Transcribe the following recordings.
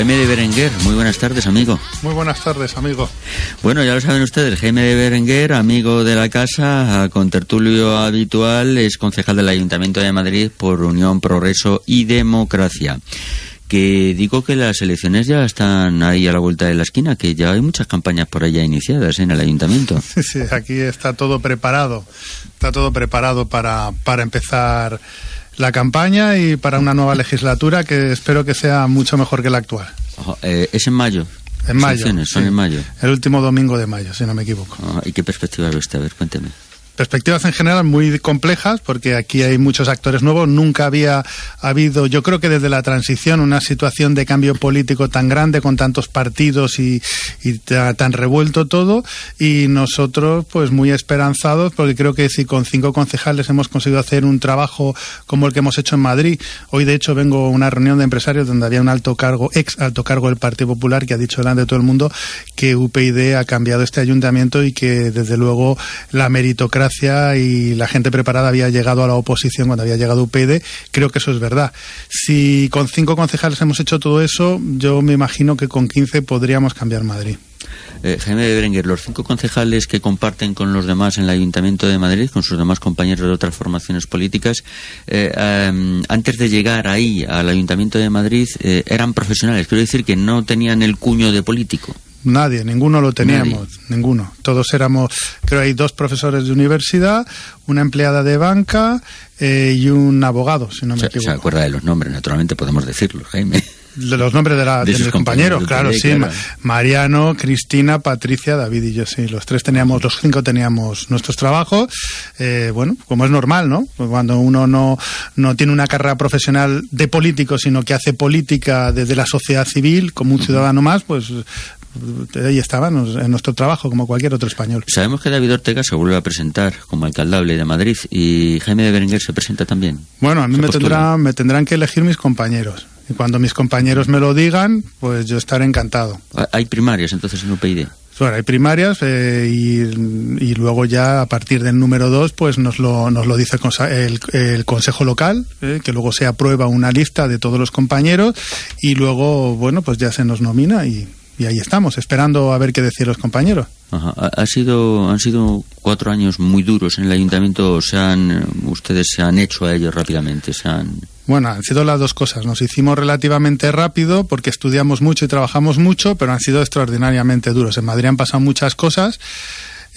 Jaime de Berenguer, muy buenas tardes, amigo. Muy buenas tardes, amigo. Bueno, ya lo saben ustedes, Jaime de Berenguer, amigo de la casa, con tertulio habitual, es concejal del Ayuntamiento de Madrid por Unión, Progreso y Democracia. Que digo que las elecciones ya están ahí a la vuelta de la esquina, que ya hay muchas campañas por allá iniciadas en el Ayuntamiento. Sí, sí, aquí está todo preparado. Está todo preparado para, para empezar la campaña y para una nueva legislatura que espero que sea mucho mejor que la actual. Eh, es en mayo. En mayo. Son en mayo. El último domingo de mayo, si no me equivoco. ¿Y qué perspectiva ve usted? A ver, cuénteme perspectivas en general muy complejas porque aquí hay muchos actores nuevos. Nunca había habido, yo creo que desde la transición, una situación de cambio político tan grande con tantos partidos y, tan revuelto todo. Y nosotros, pues muy esperanzados porque creo que si con cinco concejales hemos conseguido hacer un trabajo como el que hemos hecho en Madrid. Hoy, de hecho, vengo a una reunión de empresarios donde había un alto cargo, ex alto cargo del Partido Popular, que ha dicho delante de todo el mundo que UPyD ha cambiado este ayuntamiento y que, desde luego, la meritocracia y la gente preparada había llegado a la oposición cuando había llegado UPyD. Creo que eso es verdad. Si con cinco concejales hemos hecho todo eso, yo me imagino que con 15 podríamos cambiar Madrid. Eh, Jaime de Berenguer, los cinco concejales que comparten con los demás en el Ayuntamiento de Madrid, con sus demás compañeros de otras formaciones políticas, eh, em, antes de llegar ahí al Ayuntamiento de Madrid, eh, eran profesionales. Quiero decir que no tenían el cuño de político. Nadie, ninguno lo teníamos, ninguno. Todos éramos, creo hay dos profesores de universidad, una empleada de banca eh, y un abogado, si no me equivoco. Se acuerda de los nombres, naturalmente podemos decirlos, Jaime. De los nombres de, la, de, mis compañeros, claro, sí. Mariano, Cristina, Patricia, David y yo, sí. Los tres teníamos, los cinco teníamos nuestros trabajos. Eh, bueno, como es normal, ¿no? Cuando uno no, no tiene una carrera profesional de político, sino que hace política desde la sociedad civil, como un ciudadano más, pues ahí estábamos en nuestro trabajo como cualquier otro español. Sabemos que David Ortega se vuelve a presentar como alcaldable de Madrid y Jaime de Berenguer se presenta también. Bueno, a mí me, me tendrán que elegir mis compañeros. Y cuando mis compañeros me lo digan, pues yo estaré encantado. ¿Hay primarias entonces en UPyD? Bueno, hay primarias eh, y, luego ya a partir del número dos pues nos lo, nos lo dice el, el, Consejo Local, eh, que luego se aprueba una lista de todos los compañeros y luego, bueno, pues ya se nos nomina y, y ahí estamos, esperando a ver qué decir los compañeros. Ha, sido, han sido cuatro años muy duros en el ayuntamiento. Se han, ustedes se han hecho a ellos rápidamente. Se han... Bueno, han sido las dos cosas. Nos hicimos relativamente rápido porque estudiamos mucho y trabajamos mucho, pero han sido extraordinariamente duros. En Madrid han pasado muchas cosas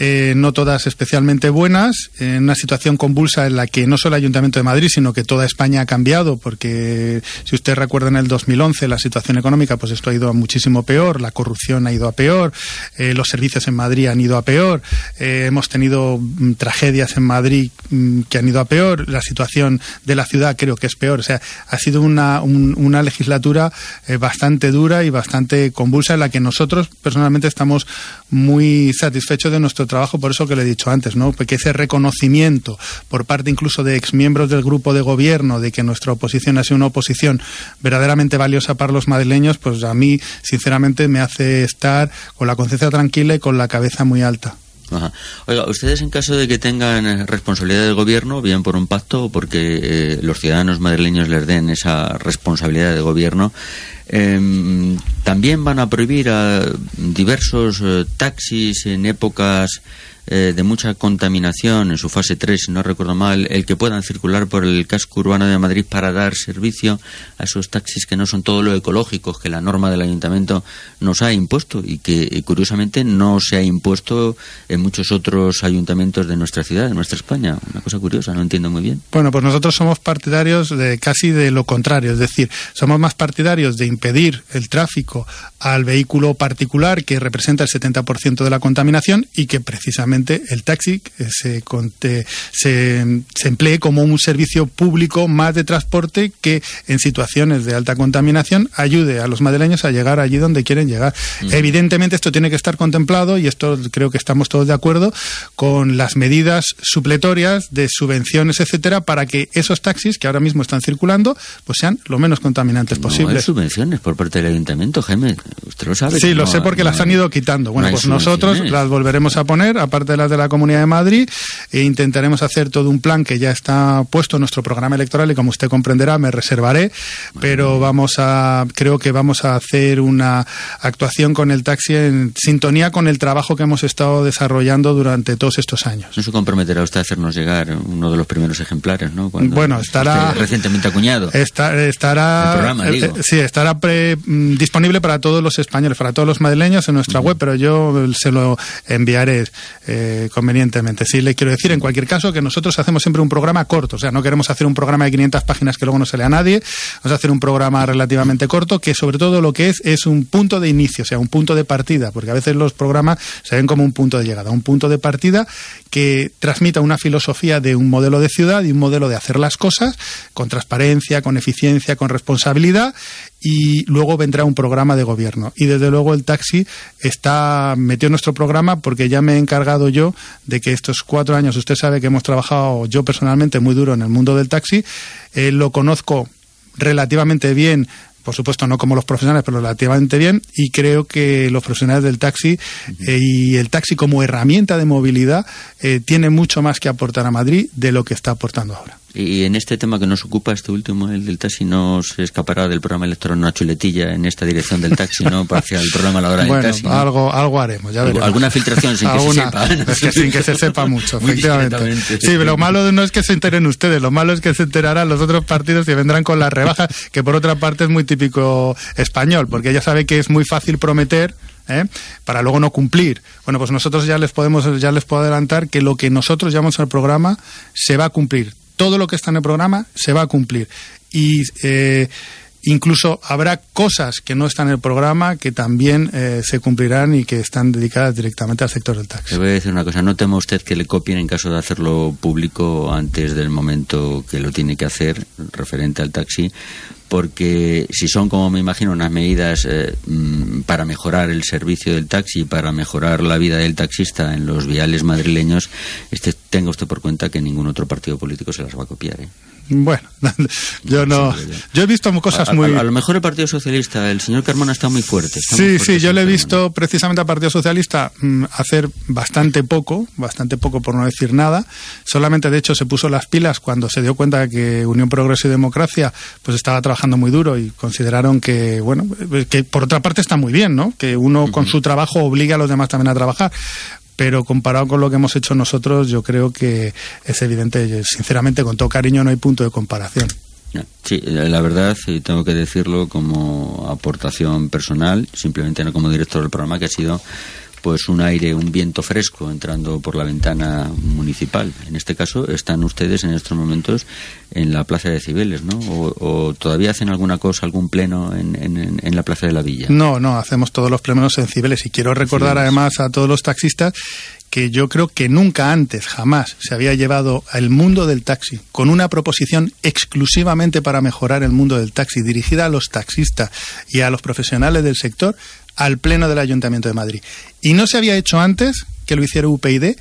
eh, no todas especialmente buenas, en una situación convulsa en la que no solo el Ayuntamiento de Madrid, sino que toda España ha cambiado, porque si usted recuerda en el 2011 la situación económica, pues esto ha ido a muchísimo peor, la corrupción ha ido a peor, eh, los servicios en Madrid han ido a peor, eh, hemos tenido mm, tragedias en Madrid mm, que han ido a peor, la situación de la ciudad creo que es peor, o sea, ha sido una, una legislatura bastante dura y bastante convulsa en la que nosotros personalmente estamos muy satisfechos de nuestro trabajo, por eso que le he dicho antes, ¿no? Porque ese reconocimiento por parte incluso de exmiembros del grupo de gobierno de que nuestra oposición ha sido una oposición verdaderamente valiosa para los madrileños, pues a mí, sinceramente, me hace estar con la conciencia tranquila y con la cabeza muy alta. Oiga, ustedes en caso de que tengan responsabilidad del gobierno, bien por un pacto o porque eh, los ciudadanos madrileños les den esa responsabilidad de gobierno, eh, también van a prohibir a diversos eh, taxis en épocas eh, de mucha contaminación en su fase 3, si no recuerdo mal, el que puedan circular por el casco urbano de Madrid para dar servicio a esos taxis que no son todo lo ecológicos que la norma del ayuntamiento nos ha impuesto y que eh, curiosamente no se ha impuesto en muchos otros ayuntamientos de nuestra ciudad, de nuestra España. Una cosa curiosa, no entiendo muy bien. Bueno, pues nosotros somos partidarios de casi de lo contrario, es decir, somos más partidarios de impedir el tráfico al vehículo particular que representa el 70% de la contaminación y que precisamente el taxi se, se, se emplee como un servicio público más de transporte que en situaciones de alta contaminación ayude a los madrileños a llegar allí donde quieren llegar. Evidentemente esto tiene que estar contemplado y esto creo que estamos todos de acuerdo con las medidas supletorias de subvenciones, etcétera, para que esos taxis que ahora mismo están circulando pues sean lo menos contaminantes no posible. Hay subvenciones por parte del ayuntamiento, Jaime. Usted lo sabe. Sí, lo sé porque las han ido quitando. Bueno, pues nosotros las volveremos a poner. Aparte de las de la Comunidad de Madrid, e intentaremos hacer todo un plan que ya está puesto en nuestro programa electoral y como usted comprenderá me reservaré, pero vamos a, creo que vamos a hacer una actuación con el taxi en sintonía con el trabajo que hemos estado desarrollando durante todos estos años. ¿No se comprometerá usted a hacernos llegar uno de los primeros ejemplares, no? bueno, estará recientemente acuñado. estará eh, sí, estará mm, disponible para todos los españoles, para todos los madrileños en nuestra web, pero yo se lo enviaré eh, convenientemente. Sí, le quiero decir en cualquier caso que nosotros hacemos siempre un programa corto, o sea, no queremos hacer un programa de 500 páginas que luego no se lea a nadie, vamos a hacer un programa relativamente corto que sobre todo lo que es es un punto de inicio, o sea, un punto de partida, porque a veces los programas se ven como un punto de llegada, un punto de partida que transmita una filosofía de un modelo de ciudad y un modelo de hacer las cosas con transparencia, con eficiencia, con responsabilidad y luego vendrá un programa de gobierno. Y desde luego el taxi está metido en nuestro programa porque ya me he encargado yo de que estos cuatro años, usted sabe que hemos trabajado yo personalmente muy duro en el mundo del taxi, eh, lo conozco relativamente bien por supuesto no como los profesionales, pero relativamente bien, y creo que los profesionales del taxi eh, y el taxi como herramienta de movilidad eh, tiene mucho más que aportar a Madrid de lo que está aportando ahora. Y en este tema que nos ocupa, este último, el del taxi, no se escapará del programa electoral una chuletilla en esta dirección del taxi, ¿no? Hacia el programa a la hora del taxi. Algo, algo haremos, ya veremos. Alguna filtración sin que se sepa. sin que se sepa mucho, efectivamente. Sí, lo malo no es que se enteren ustedes, lo malo es que se enterarán los otros partidos y vendrán con las rebajas, que por otra parte es muy típico español, porque ya sabe que es muy fácil prometer. ¿eh? para luego no cumplir. Bueno, pues nosotros ya les podemos ya les puedo adelantar que lo que nosotros llamamos al programa se va a cumplir todo lo que está en el programa se va a cumplir. Y eh, incluso habrá cosas que no están en el programa que también eh, se cumplirán y que están dedicadas directamente al sector del taxi. Le voy a decir una cosa, no tema usted que le copien en caso de hacerlo público antes del momento que lo tiene que hacer referente al taxi, porque si son, como me imagino, unas medidas eh, mm, para mejorar el servicio del taxi, para mejorar la vida del taxista en los viales madrileños, este, tenga usted por cuenta que ningún otro partido político se las va a copiar. ¿eh? Bueno, yo no. Yo he visto cosas muy. A, lo mejor el Partido Socialista, el señor Carmona está muy fuerte. sí, sí, yo le he visto precisamente al Partido Socialista mm, hacer bastante poco, bastante poco por no decir nada. Solamente, de hecho, se puso las pilas cuando se dio cuenta de que Unión Progreso y Democracia pues estaba trabajando muy duro y consideraron que, bueno, que por otra parte está muy bien, ¿no? Que uno con su trabajo obliga a los demás también a trabajar pero comparado con lo que hemos hecho nosotros, yo creo que es evidente, sinceramente, con todo cariño no hay punto de comparación. Sí, la verdad, y tengo que decirlo como aportación personal, simplemente no como director del programa, que ha sido pues un aire, un viento fresco entrando por la ventana municipal. En este caso están ustedes en estos momentos en la Plaza de Cibeles, ¿no? O, todavía hacen alguna cosa, algún pleno en, en, la Plaza de la Villa. No, no, hacemos todos los plenos en Cibeles y quiero recordar además a todos los taxistas que yo creo que nunca antes, jamás, se había llevado al mundo del taxi con una proposición exclusivamente para mejorar el mundo del taxi, dirigida a los taxistas y a los profesionales del sector, al Pleno del Ayuntamiento de Madrid. Y no se había hecho antes que lo hiciera UPyD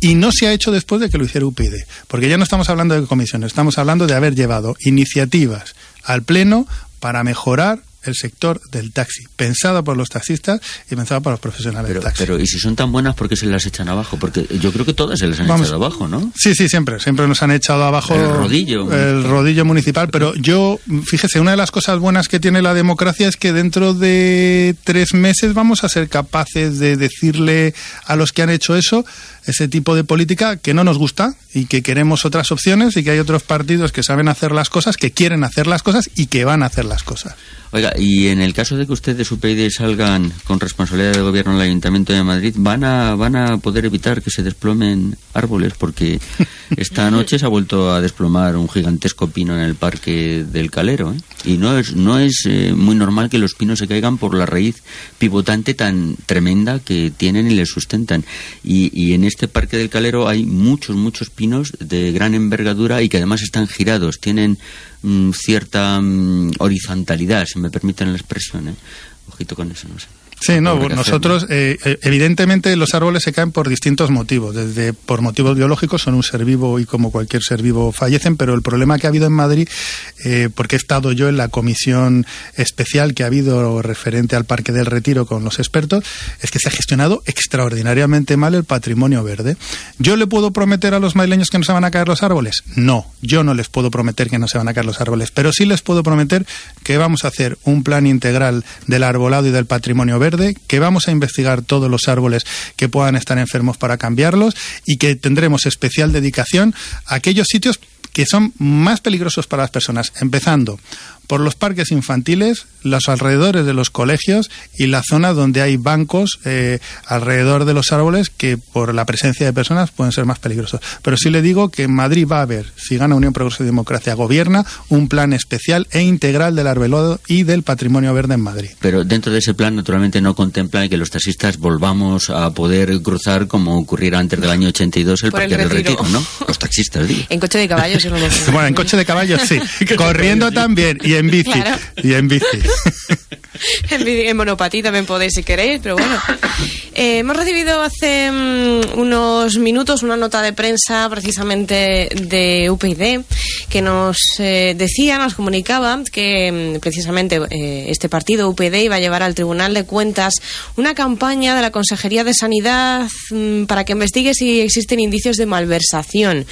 y no se ha hecho después de que lo hiciera UPyD. Porque ya no estamos hablando de comisiones, estamos hablando de haber llevado iniciativas al Pleno para mejorar el sector del taxi, pensado por los taxistas y pensado para los profesionales pero, del taxi. Pero, ¿y si son tan buenas, por qué se las echan abajo? Porque yo creo que todas se las han echado abajo, ¿no? Sí, sí, siempre. Siempre nos han echado abajo el rodillo. El rodillo municipal. Pero yo, fíjese, una de las cosas buenas que tiene la democracia es que dentro de tres meses vamos a ser capaces de decirle a los que han hecho eso ese tipo de política que no nos gusta y que queremos otras opciones y que hay otros partidos que saben hacer las cosas, que quieren hacer las cosas y que van a hacer las cosas. Oiga, y en el caso de que ustedes, su PID, salgan con responsabilidad de gobierno en el Ayuntamiento de Madrid, ¿van a, van a poder evitar que se desplomen árboles? Porque esta noche se ha vuelto a desplomar un gigantesco pino en el Parque del Calero. ¿eh? Y no es, no es eh, muy normal que los pinos se caigan por la raíz pivotante tan tremenda que tienen y les sustentan. Y, y en este Parque del Calero hay muchos, muchos pinos de gran envergadura y que además están girados. Tienen Mm, cierta mm, horizontalidad, si me permiten la expresión. ¿eh? Ojito con eso, no sé. Sí, no, nosotros, eh, eh, evidentemente, los árboles se caen por distintos motivos. Desde por motivos biológicos, son un ser vivo y como cualquier ser vivo fallecen, pero el problema que ha habido en Madrid, eh, porque he estado yo en la comisión especial que ha habido referente al Parque del Retiro con los expertos, es que se ha gestionado extraordinariamente mal el patrimonio verde. ¿Yo le puedo prometer a los madrileños que no se van a caer los árboles? No, yo no les puedo prometer que no se van a caer los árboles, pero sí les puedo prometer que vamos a hacer un plan integral del arbolado y del patrimonio verde que vamos a investigar todos los árboles que puedan estar enfermos para cambiarlos y que tendremos especial dedicación a aquellos sitios que son más peligrosos para las personas, empezando por los parques infantiles, los alrededores de los colegios y la zona donde hay bancos eh, alrededor de los árboles que por la presencia de personas pueden ser más peligrosos. Pero sí le digo que en Madrid va a haber, si gana Unión Progreso y Democracia, gobierna un plan especial e integral del arbolado y del patrimonio verde en Madrid. Pero dentro de ese plan, naturalmente, no contempla que los taxistas volvamos a poder cruzar como ocurriera antes del año 82 el Parque del Retiro, ¿no? Los taxistas, digo. En coche de caballos, Bueno, en coche de caballos sí. Corriendo también y en bici. Y en bici. en, monopatí también podéis si queréis, pero bueno. Eh, hemos recibido hace mm, unos minutos una nota de prensa precisamente de UPyD que nos eh, decía, nos comunicaba que mm, precisamente eh, este partido UPyD iba a llevar al Tribunal de Cuentas una campaña de la Consejería de Sanidad mm, para que investigue si existen indicios de malversación.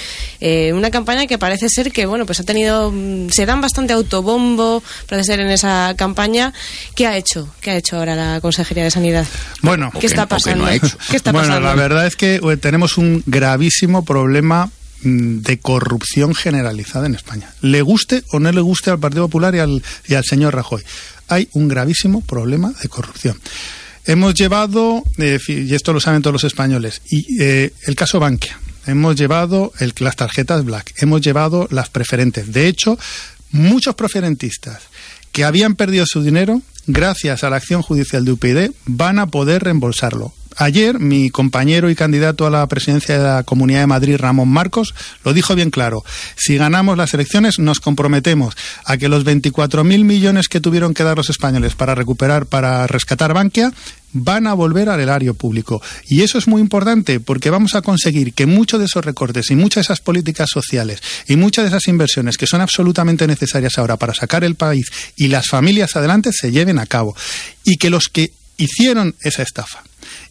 una campaña que parece ser que, bueno, pues ha tenido, se dan bastante autobombo, parece ser en esa campaña ¿Qué ha hecho? ¿Qué ha hecho ahora la Consejería de Sanidad? Bueno, ¿qué está pasando? ¿Qué está bueno, la verdad es que eh, tenemos un gravísimo problema mm, de corrupción generalizada en España. Le guste o no le guste al Partido Popular y al, y al señor Rajoy. Hay un gravísimo problema de corrupción. Hemos llevado, eh, y esto lo saben todos los españoles, y eh, el caso Bankia. Hemos llevado el, las tarjetas Black. Hemos llevado las preferentes. De hecho, muchos preferentistas que habían perdido su dinero, gracias a la acción judicial de UPyD, van a poder reembolsarlo. Ayer, mi compañero y candidato a la presidencia de la Comunidad de Madrid, Ramón Marcos, lo dijo bien claro. Si ganamos las elecciones, nos comprometemos a que los 24.000 millones que tuvieron que dar los españoles para recuperar, para rescatar Bankia, van a volver al erario público. Y eso es muy importante porque vamos a conseguir que muchos de esos recortes y muchas de esas políticas sociales y muchas de esas inversiones que son absolutamente necesarias ahora para sacar el país y las familias adelante se lleven a cabo. Y que los que hicieron esa estafa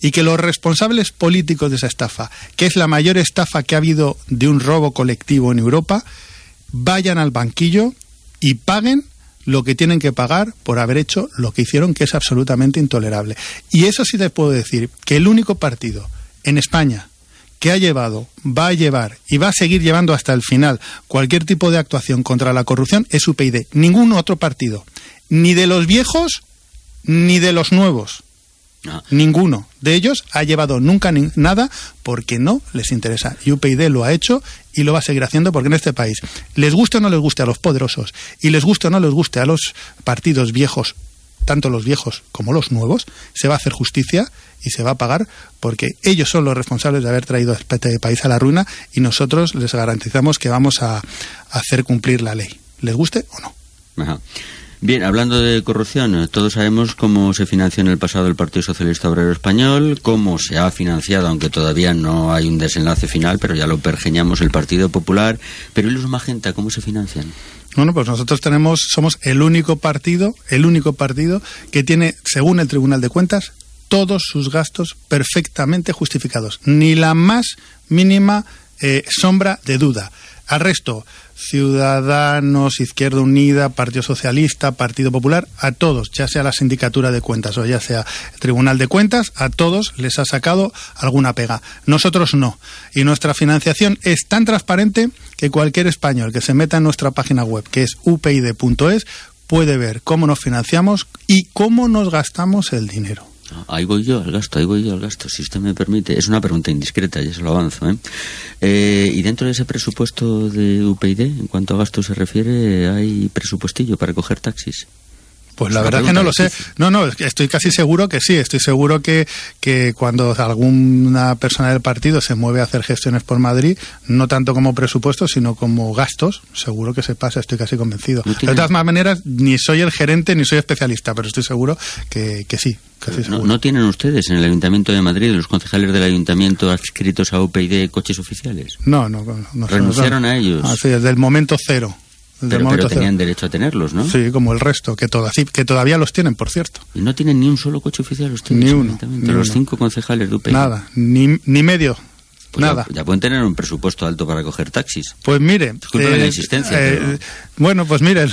y que los responsables políticos de esa estafa, que es la mayor estafa que ha habido de un robo colectivo en Europa, vayan al banquillo y paguen lo que tienen que pagar por haber hecho lo que hicieron, que es absolutamente intolerable. Y eso sí te puedo decir, que el único partido en España que ha llevado, va a llevar y va a seguir llevando hasta el final cualquier tipo de actuación contra la corrupción es UPyD. Ningún otro partido, ni de los viejos ni de los nuevos. Ninguno de ellos ha llevado nunca nada porque no les interesa. Y UPyD lo ha hecho y lo va a seguir haciendo porque en este país, les guste o no les guste a los poderosos y les guste o no les guste a los partidos viejos, tanto los viejos como los nuevos, se va a hacer justicia y se va a pagar porque ellos son los responsables de haber traído este país a la ruina y nosotros les garantizamos que vamos a, hacer cumplir la ley, les guste o no. Bien, hablando de corrupción, eh, todos sabemos cómo se financió en el pasado el Partido Socialista Obrero Español, cómo se ha financiado, aunque todavía no hay un desenlace final, pero ya lo pergeñamos el Partido Popular. Pero ¿y los Magenta cómo se financian? Bueno, pues nosotros tenemos, somos el único partido, el único partido que tiene, según el Tribunal de Cuentas, todos sus gastos perfectamente justificados. Ni la más mínima eh, sombra de duda. Al resto, Ciudadanos, Izquierda Unida, Partido Socialista, Partido Popular, a todos, ya sea la Sindicatura de Cuentas o ya sea el Tribunal de Cuentas, a todos les ha sacado alguna pega. Nosotros no. Y nuestra financiación es tan transparente que cualquier español que se meta en nuestra página web, que es upid.es, puede ver cómo nos financiamos y cómo nos gastamos el dinero. Ahí voy yo al gasto, ahí voy yo al gasto, si usted me permite. Es una pregunta indiscreta, ya se lo avanzo. ¿eh? Eh, y dentro de ese presupuesto de UPyD, en cuanto a gasto se refiere, ¿hay presupuestillo para coger taxis? Pues la verdad que no lo sé. No, no, estoy casi seguro que sí. Estoy seguro que, que cuando alguna persona del partido se mueve a hacer gestiones por Madrid, no tanto como presupuesto, sino como gastos, seguro que se pasa, estoy casi convencido. de todas maneras, ni soy el gerente ni soy especialista, pero estoy seguro que, que sí. Casi no, ¿No tienen ustedes en el Ayuntamiento de Madrid, los concejales del Ayuntamiento adscritos a UPyD, coches oficiales? No, no. no ¿Renunciaron a ellos? Así, desde el momento cero. Pero, tenían derecho a tenerlos, ¿no? Sí, como el resto, que, que todavía los tienen, por cierto. ¿Y no tienen ni un solo coche oficial ustedes? Ni uno. De los cinco concejales de. Nada, ni, ni medio. Pues Nada. Ya, pueden tener un presupuesto alto para coger taxis. Pues mire. Disculpe la eh, insistencia. Eh, bueno, pues mire,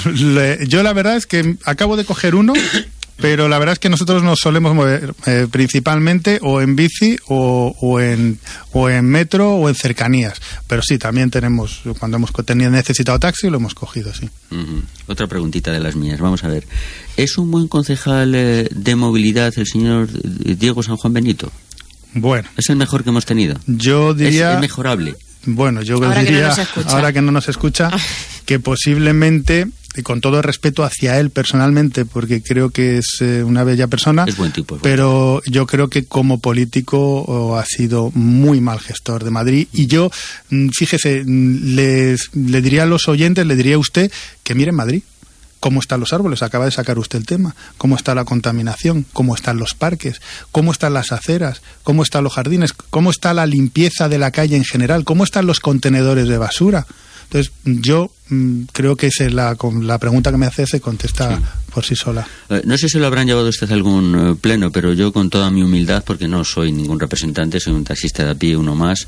yo la verdad es que acabo de coger uno pero la verdad es que nosotros nos solemos mover eh, principalmente o en bici o, o, en, o en metro o en cercanías. Pero sí, también tenemos, cuando hemos tenido necesitado taxi, lo hemos cogido, sí. Otra preguntita de las mías, vamos a ver. ¿Es un buen concejal eh, de movilidad el señor Diego San Juan Benito? Bueno. ¿Es el mejor que hemos tenido? Yo diría... ¿Es, mejorable? Bueno, yo diría, ahora que no nos escucha, que posiblemente y con todo el respeto hacia él personalmente, porque creo que es eh, una bella persona. Es buen tipo. pero yo creo que como político ha sido muy mal gestor de Madrid. Y yo, mm, fíjese, mm, les, le diría a los oyentes, le diría a usted que mire Madrid. ¿Cómo están los árboles? Acaba de sacar usted el tema. ¿Cómo está la contaminación? ¿Cómo están los parques? ¿Cómo están las aceras? ¿Cómo están los jardines? ¿Cómo está la limpieza de la calle en general? ¿Cómo están los contenedores de basura? Entonces, yo mm, creo que es la, la pregunta que me hace se contesta por sí sola. Eh, no sé si lo habrán llevado usted a algún eh, pleno, pero yo con toda mi humildad, porque no soy ningún representante, soy un taxista de a pie, uno más,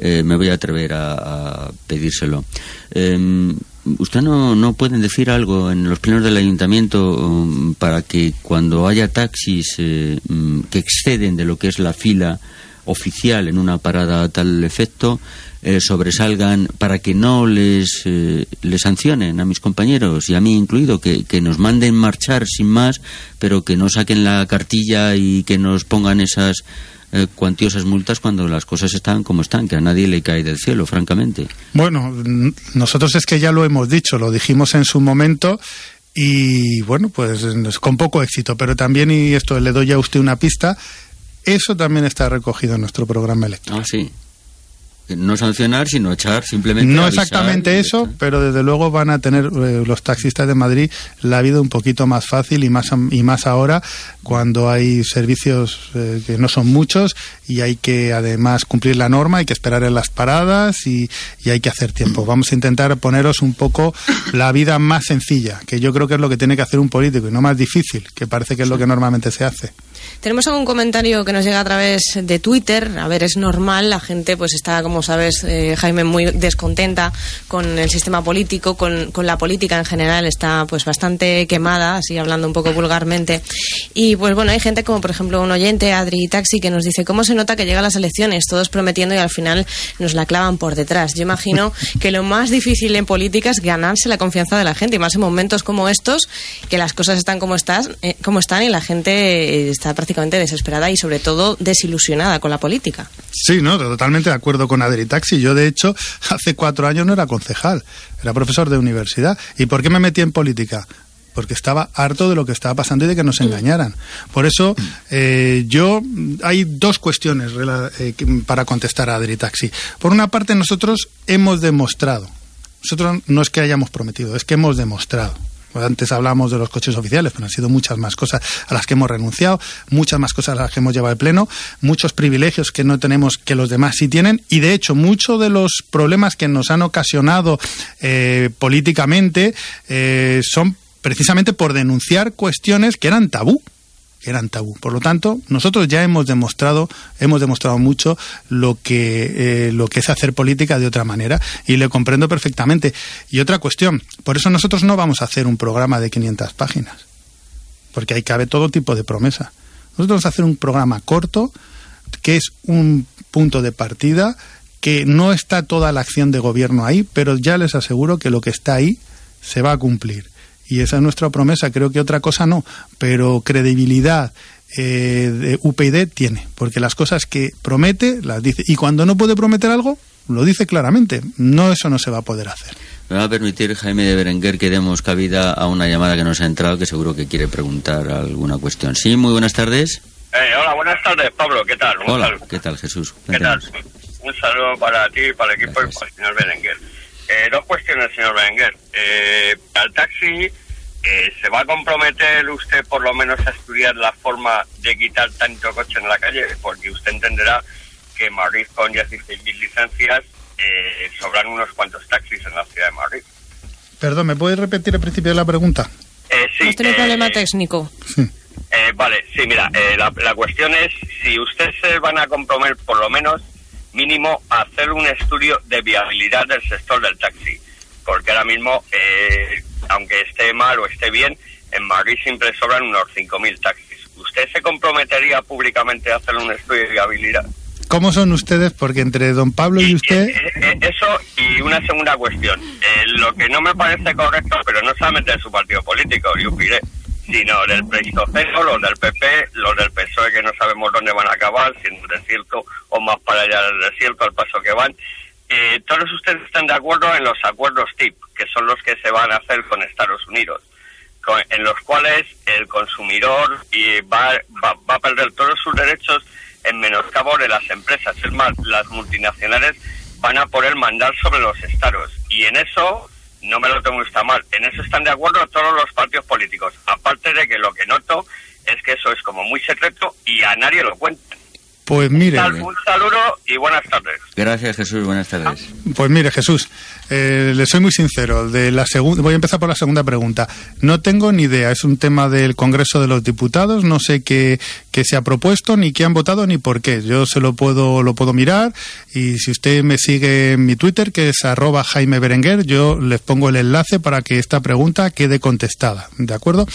eh, me voy a atrever a, pedírselo. Em, ¿Usted no, no pueden decir algo en los plenos del ayuntamiento um, para que cuando haya taxis mm, que exceden de lo que es la fila oficial en una parada a tal efecto, eh, sobresalgan para que no les, eh, les sancionen a mis compañeros y a mí incluido, que, que nos manden marchar sin más, pero que no saquen la cartilla y que nos pongan esas eh, cuantiosas multas cuando las cosas están como están, que a nadie le cae del cielo, francamente. Bueno, nosotros es que ya lo hemos dicho, lo dijimos en su momento y bueno, pues con poco éxito, pero también, y esto le doy a usted una pista, eso también está recogido en nuestro programa electoral. Ah, sí no sancionar, sino echar simplemente. No exactamente eso, pero desde luego van a tener eh, los taxistas de Madrid la vida un poquito más fácil y más y más ahora cuando hay servicios eh, que no son muchos y hay que además cumplir la norma, hay que esperar en las paradas y, y hay que hacer tiempo. Vamos a intentar poneros un poco la vida más sencilla, que yo creo que es lo que tiene que hacer un político y no más difícil, que parece que es lo que normalmente se hace. Tenemos algún comentario que nos llega a través de Twitter. A ver, es normal, la gente pues está, como sabes, eh, Jaime, muy descontenta con el sistema político, con, con, la política en general, está pues bastante quemada, así hablando un poco vulgarmente. Y pues bueno, hay gente como por ejemplo un oyente, Adri Taxi, que nos dice cómo se nota que llegan las elecciones, todos prometiendo y al final nos la clavan por detrás. Yo imagino que lo más difícil en política es ganarse la confianza de la gente, y más en momentos como estos, que las cosas están como, estás, eh, como están y la gente está prácticamente desesperada y sobre todo desilusionada con la política. Sí, no, totalmente de acuerdo con Adri Taxi. Yo, de hecho, hace cuatro años no era concejal, era profesor de universidad. ¿Y por qué me metí en política? porque estaba harto de lo que estaba pasando y de que nos engañaran. Por eso, eh, yo, hay dos cuestiones eh, para contestar a Adri Taxi. Por una parte, nosotros hemos demostrado, nosotros no es que hayamos prometido, es que hemos demostrado pues antes hablamos de los coches oficiales, pero han sido muchas más cosas a las que hemos renunciado, muchas más cosas a las que hemos llevado al Pleno, muchos privilegios que no tenemos que los demás sí tienen y, de hecho, muchos de los problemas que nos han ocasionado eh, políticamente eh, son precisamente por denunciar cuestiones que eran tabú eran tabú. Por lo tanto, nosotros ya hemos demostrado, hemos demostrado mucho lo que, eh, lo que es hacer política de otra manera y le comprendo perfectamente. Y otra cuestión, por eso nosotros no vamos a hacer un programa de 500 páginas, porque ahí cabe todo tipo de promesa. Nosotros vamos a hacer un programa corto, que es un punto de partida, que no está toda la acción de gobierno ahí, pero ya les aseguro que lo que está ahí se va a cumplir y esa es nuestra promesa. Creo que otra cosa no, pero credibilidad eh, de UPyD tiene, porque las cosas que promete las dice y cuando no puede prometer algo lo dice claramente. No, eso no se va a poder hacer. Me va a permitir, Jaime de Berenguer, que demos cabida a una llamada que nos ha entrado, que seguro que quiere preguntar alguna cuestión. Sí, muy buenas tardes. Eh, hola, buenas tardes, Pablo. ¿Qué tal? Hola. ¿qué tal, Jesús? ¿Qué tal? Un saludo para ti, para el equipo Gracias. y para el señor Berenguer. Eh, dos cuestiones, señor Berenguer. Eh, al taxi, eh, ¿se va a comprometer usted por lo menos a estudiar la forma de quitar tanto coche en la calle? Porque usted entenderá que en Madrid con 16.000 licencias eh, sobran unos cuantos taxis en la ciudad de Madrid. Perdón, ¿me puedes repetir el principio de la pregunta? Eh, sí, Hemos tenido eh, un problema técnico. Sí. Eh, vale, sí, mira, eh, la, la cuestión es si ustedes se van a comprometer por lo menos mínimo hacer un estudio de viabilidad del sector del taxi, porque ahora mismo, eh, aunque esté mal o esté bien, en Madrid siempre sobran unos 5.000 taxis. ¿Usted se comprometería públicamente a hacer un estudio de viabilidad? ¿Cómo son ustedes? Porque entre don Pablo y usted... Eh, eh, Eso y una segunda cuestión. Eh, lo que no me parece correcto, pero no solamente de su partido político, yo diré, sino del Pleistoceno, los del PP, los del PSOE que no sabemos dónde van a acabar, si en el desierto o más para allá del desierto, al paso que van. Eh, todos ustedes están de acuerdo en los acuerdos TIP, que son los que se van a hacer con Estados Unidos, con- en los cuales el consumidor y va, va, va a perder todos sus derechos en menoscabo de las empresas. Es más, las multinacionales van a poder mandar sobre los estados. Y en eso, no me lo tomo está mal, en eso están de acuerdo todos los partidos políticos. Aparte de que lo que noto es que eso es como muy secreto y a nadie lo cuenta. Pues mire, Un saludo y buenas tardes. Gracias, Jesús. Buenas tardes. pues mire, Jesús, eh, le soy muy sincero. De la voy a empezar por la segunda pregunta. No tengo ni idea. Es un tema del Congreso de los Diputados. No sé qué, qué se ha propuesto, ni qué han votado, ni por qué. Yo se lo puedo, lo puedo mirar. Y si usted me sigue en mi Twitter, que es arroba Jaime Berenguer, yo les pongo el enlace para que esta pregunta quede contestada. ¿De acuerdo?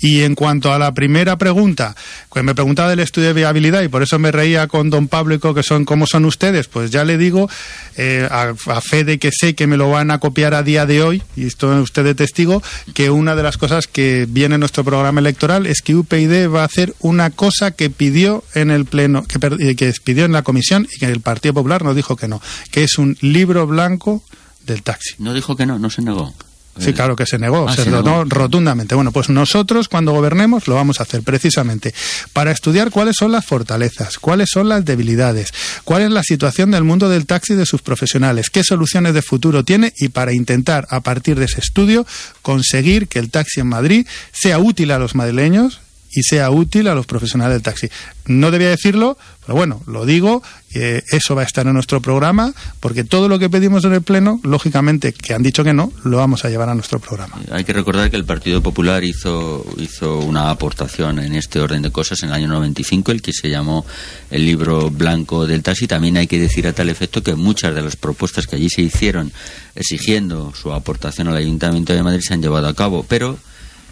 Y en cuanto a la primera pregunta, que me preguntaba del estudio de viabilidad y por eso me reía con don Pablo y con que son cómo son ustedes, pues ya le digo, eh, a, a fe de que sé que me lo van a copiar a día de hoy, y esto usted de testigo, que una de las cosas que viene en nuestro programa electoral es que UPyD va a hacer una cosa que pidió en el pleno, que, eh, que pidió en la comisión y que el Partido Popular nos dijo que no, que es un libro blanco del taxi. No dijo que no, no se negó. Sí, claro que se negó, Ah, se se donó rotundamente. Bueno, pues nosotros cuando gobernemos lo vamos a hacer precisamente para estudiar cuáles son las fortalezas, cuáles son las debilidades, cuál es la situación del mundo del taxi de sus profesionales, qué soluciones de futuro tiene y para intentar a partir de ese estudio conseguir que el taxi en Madrid sea útil a los madrileños y sea útil a los profesionales del taxi. No debía decirlo, pero bueno, lo digo, eh, eso va a estar en nuestro programa, porque todo lo que pedimos en el Pleno, lógicamente, que han dicho que no, lo vamos a llevar a nuestro programa. Hay que recordar que el Partido Popular hizo, hizo una aportación en este orden de cosas en el año 95, el que se llamó el libro blanco del taxi. También hay que decir a tal efecto que muchas de las propuestas que allí se hicieron exigiendo su aportación al Ayuntamiento de Madrid se han llevado a cabo, pero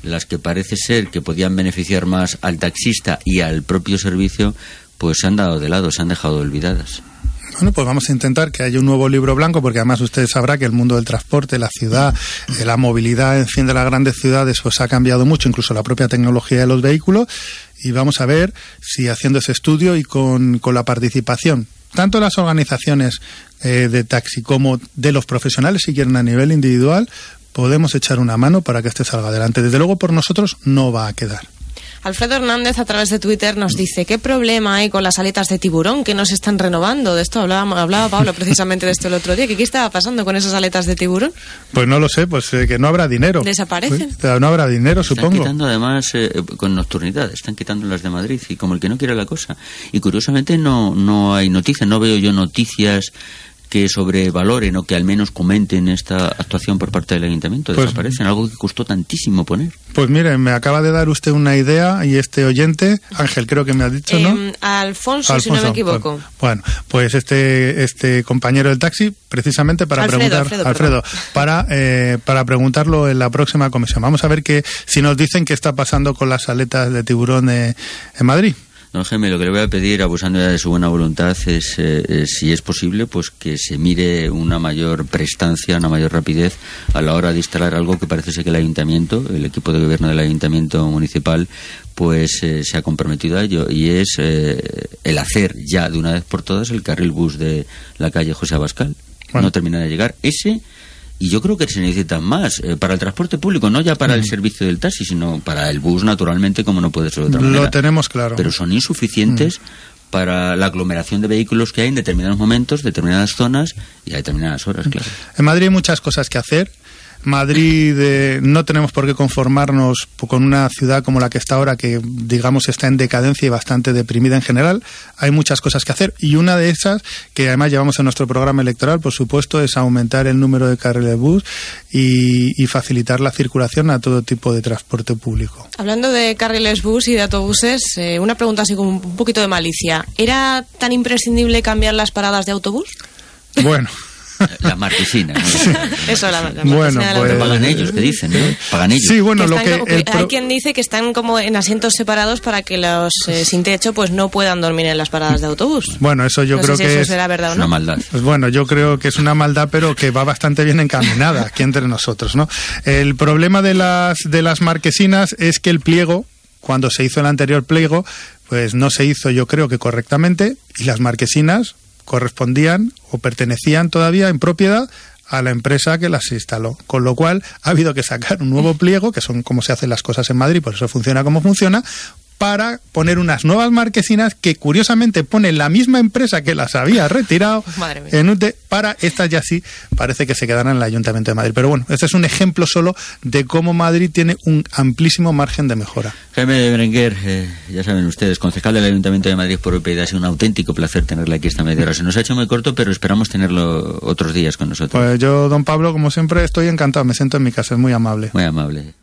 las que parece ser que podían beneficiar más al taxista y al propio servicio, pues se han dado de lado, se han dejado olvidadas. Bueno, pues vamos a intentar que haya un nuevo libro blanco, porque además usted sabrá que el mundo del transporte, la ciudad, eh, la movilidad, en fin, de las grandes ciudades, pues ha cambiado mucho, incluso la propia tecnología de los vehículos, y vamos a ver si haciendo ese estudio y con, con la participación tanto de las organizaciones eh, de taxi como de los profesionales, si quieren a nivel individual, podemos echar una mano para que este salga adelante. Desde luego, por nosotros no va a quedar. Alfredo Hernández a través de Twitter nos dice qué problema hay con las aletas de tiburón que no se están renovando. De esto hablaba, hablaba Pablo precisamente de esto el otro día. que ¿Qué estaba pasando con esas aletas de tiburón? Pues no lo sé, pues eh, que no habrá dinero. ¿Desaparecen? Pues, no habrá dinero, Están supongo. quitando además eh, con nocturnidad, están quitando las de Madrid y como el que no quiere la cosa. Y curiosamente no, no hay noticias, no veo yo noticias que sobrevaloren o que al menos comenten esta actuación por parte del ayuntamiento. Pues- Desaparecen, algo que costó tantísimo poner. Pues mire, me acaba de dar usted una idea y este oyente, Ángel, creo que me ha dicho, ¿no? Em, Alfonso, si no me Alfonso, equivoco. pues, Bueno, pues este este compañero del taxi, precisamente para Alfredo, preguntar, Alfredo, para eh, para preguntarlo en la próxima comisión. Vamos a ver que si nos dicen qué está pasando con las aletas de tiburón eh, en Madrid. Don Jaime, lo que le voy a pedir, abusando ya de su buena voluntad, es, eh, eh, si es posible, pues que se mire una mayor prestancia, una mayor rapidez a la hora de instalar algo que parece ser que el ayuntamiento, el equipo de gobierno del ayuntamiento municipal, pues eh, se ha comprometido a ello y es eh, el hacer ya de una vez por todas el carril bus de la calle José Abascal. Bueno. No termina de llegar. Ese y yo creo que se necesitan más eh, para el transporte público, no ya para el servicio del taxi, sino para el bus, naturalmente, como no puede ser de otra manera. Lo tenemos claro. Pero son insuficientes para la aglomeración de vehículos que hay en determinados momentos, determinadas zonas y a determinadas horas, claro. En Madrid hay muchas cosas que hacer. Madrid eh, no tenemos por qué conformarnos con una ciudad como la que está ahora, que digamos está en decadencia y bastante deprimida en general. Hay muchas cosas que hacer y una de esas, que además llevamos en nuestro programa electoral, por supuesto, es aumentar el número de carriles de bus y, y facilitar la circulación a todo tipo de transporte público. Hablando de carriles bus y de autobuses, eh, una pregunta así como un poquito de malicia. ¿Era tan imprescindible cambiar las paradas de autobús? Bueno. La marquesina. ¿no? Eso, la, la Bueno, pues-. Pagan ellos, que dicen, ¿no? Pagan ellos. Sí, bueno, Que lo que... como que el pro- Hay quien dice que están como en asientos separados para que los eh, sin techo pues no puedan dormir en las paradas de autobús. Bueno, eso yo no creo sé si que eso es... será verdad o Es no. una maldad. Pues bueno, yo creo que es una maldad, pero que va bastante bien encaminada aquí entre nosotros, ¿no? El problema de las de las marquesinas es que el pliego, cuando se hizo el anterior pliego, pues no se hizo, yo creo que correctamente, y las marquesinas correspondían o pertenecían todavía en propiedad a la empresa que las instaló. Con lo cual ha habido que sacar un nuevo pliego, que son como se hacen las cosas en Madrid, por eso funciona como funciona, para poner unas nuevas marquesinas que curiosamente pone la misma empresa que las había retirado Madre mía. en UTE para estas ya sí parece que se quedarán en el Ayuntamiento de Madrid. Pero bueno, este es un ejemplo solo de cómo Madrid tiene un amplísimo margen de mejora. Jaime Berenguer, eh, ya saben ustedes, concejal del Ayuntamiento de Madrid por UPyD, ha sido un auténtico placer tenerle aquí esta media hora. Se nos ha hecho muy corto, pero esperamos tenerlo otros días con nosotros. Pues yo, don Pablo, como siempre, estoy encantado, me siento en mi casa, es muy amable. Muy amable.